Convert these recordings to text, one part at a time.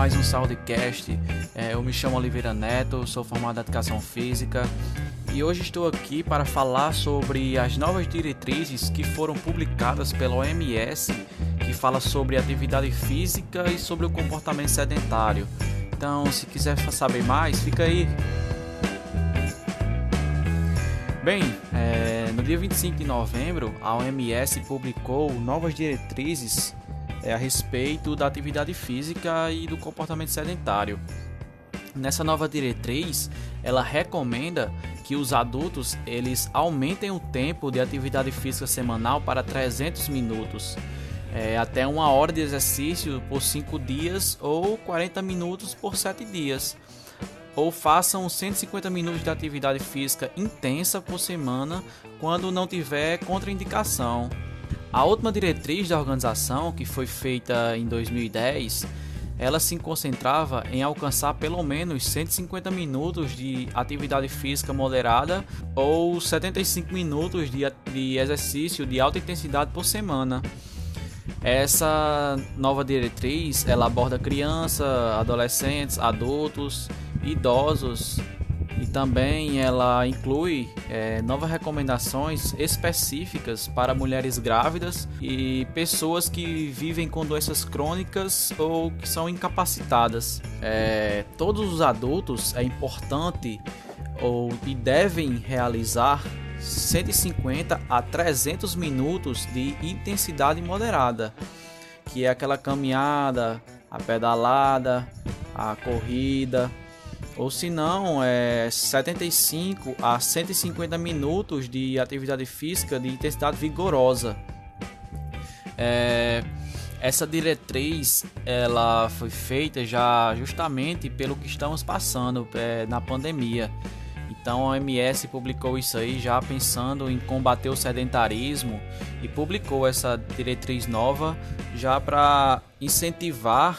mais um Saudecast. É, eu me chamo Oliveira Neto, sou formado em Educação Física e hoje estou aqui para falar sobre as novas diretrizes que foram publicadas pela OMS, que fala sobre atividade física e sobre o comportamento sedentário. Então, se quiser saber mais, fica aí. Bem, é, no dia 25 de novembro, a OMS publicou novas diretrizes é, a respeito da atividade física e do comportamento sedentário. Nessa nova diretriz, ela recomenda que os adultos eles aumentem o tempo de atividade física semanal para 300 minutos, é, até uma hora de exercício por 5 dias ou 40 minutos por 7 dias, ou façam 150 minutos de atividade física intensa por semana quando não tiver contraindicação. A última diretriz da organização, que foi feita em 2010, ela se concentrava em alcançar pelo menos 150 minutos de atividade física moderada ou 75 minutos de, de exercício de alta intensidade por semana. Essa nova diretriz ela aborda crianças, adolescentes, adultos, idosos e também ela inclui é, novas recomendações específicas para mulheres grávidas e pessoas que vivem com doenças crônicas ou que são incapacitadas. É, todos os adultos é importante ou e devem realizar 150 a 300 minutos de intensidade moderada, que é aquela caminhada, a pedalada, a corrida ou se não, é 75 a 150 minutos de atividade física de intensidade vigorosa. É, essa diretriz ela foi feita já justamente pelo que estamos passando é, na pandemia. Então a OMS publicou isso aí já pensando em combater o sedentarismo e publicou essa diretriz nova já para incentivar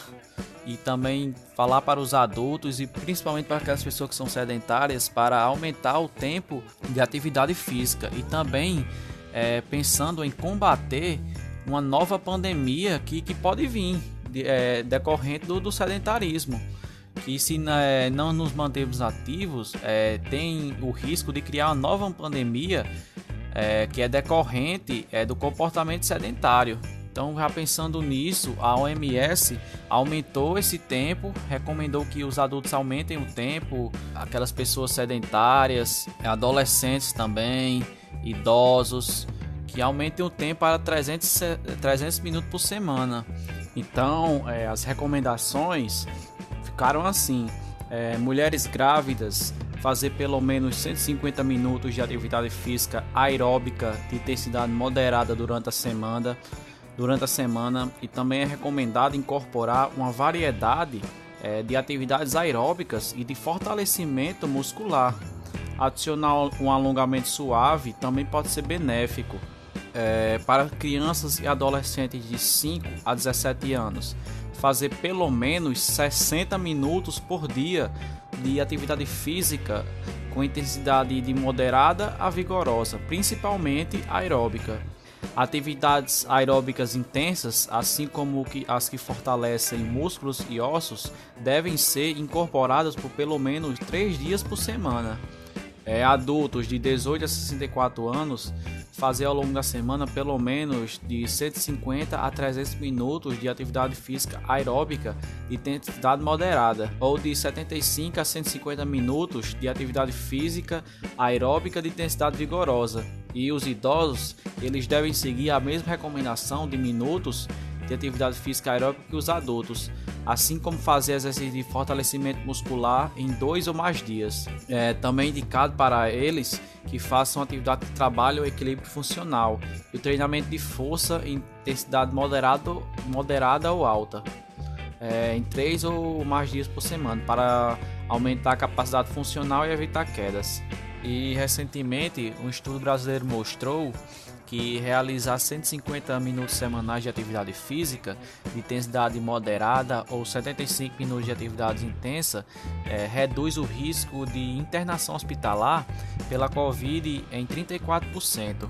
e também falar para os adultos e principalmente para aquelas pessoas que são sedentárias para aumentar o tempo de atividade física. E também é, pensando em combater uma nova pandemia que, que pode vir de, é, decorrente do, do, sedentarismo. Que se é, não nos mantermos ativos é, tem o risco de criar uma nova pandemia é, que é decorrente é, do comportamento sedentário então, já pensando nisso, a OMS aumentou esse tempo, recomendou que os adultos aumentem o tempo, aquelas pessoas sedentárias, adolescentes também, idosos, que aumentem o tempo para 300, 300 minutos por semana. Então, é, as recomendações ficaram assim: é, mulheres grávidas fazer pelo menos 150 minutos de atividade física aeróbica de intensidade moderada durante a semana durante a semana e também é recomendado incorporar uma variedade é, de atividades aeróbicas e de fortalecimento muscular. Adicionar um alongamento suave também pode ser benéfico é, para crianças e adolescentes de 5 a 17 anos. Fazer pelo menos 60 minutos por dia de atividade física com intensidade de moderada a vigorosa, principalmente aeróbica. Atividades aeróbicas intensas, assim como as que fortalecem músculos e ossos, devem ser incorporadas por pelo menos 3 dias por semana. É, adultos de 18 a 64 anos fazer ao longo da semana pelo menos de 150 a 300 minutos de atividade física aeróbica de intensidade moderada ou de 75 a 150 minutos de atividade física aeróbica de intensidade vigorosa. E os idosos eles devem seguir a mesma recomendação de minutos de atividade física aeróbica que os adultos, assim como fazer exercício de fortalecimento muscular em dois ou mais dias. É também indicado para eles que façam atividade de trabalho ou equilíbrio funcional e o treinamento de força em intensidade moderado, moderada ou alta. É, em três ou mais dias por semana para aumentar a capacidade funcional e evitar quedas. E recentemente, um estudo brasileiro mostrou que realizar 150 minutos semanais de atividade física de intensidade moderada ou 75 minutos de atividade intensa é, reduz o risco de internação hospitalar pela Covid em 34%.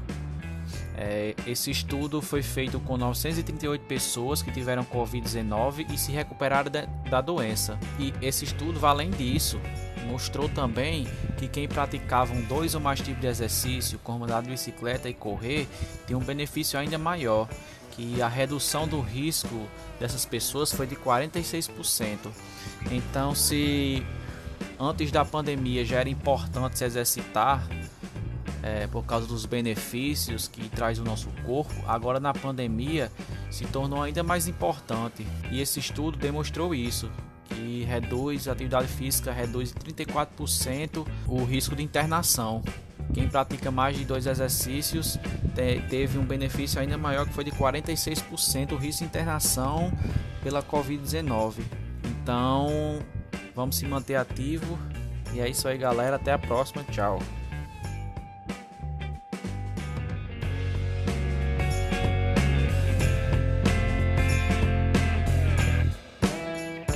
É, esse estudo foi feito com 938 pessoas que tiveram Covid-19 e se recuperaram da, da doença. E esse estudo, além disso, mostrou também que quem praticava um dois ou mais tipos de exercício, como andar de bicicleta e correr, tem um benefício ainda maior, que a redução do risco dessas pessoas foi de 46%. Então, se antes da pandemia já era importante se exercitar, é, por causa dos benefícios que traz o nosso corpo, agora na pandemia se tornou ainda mais importante. E esse estudo demonstrou isso, que reduz a atividade física reduz em 34% o risco de internação. Quem pratica mais de dois exercícios te, teve um benefício ainda maior que foi de 46% o risco de internação pela Covid-19. Então, vamos se manter ativo. E é isso aí, galera. Até a próxima. Tchau.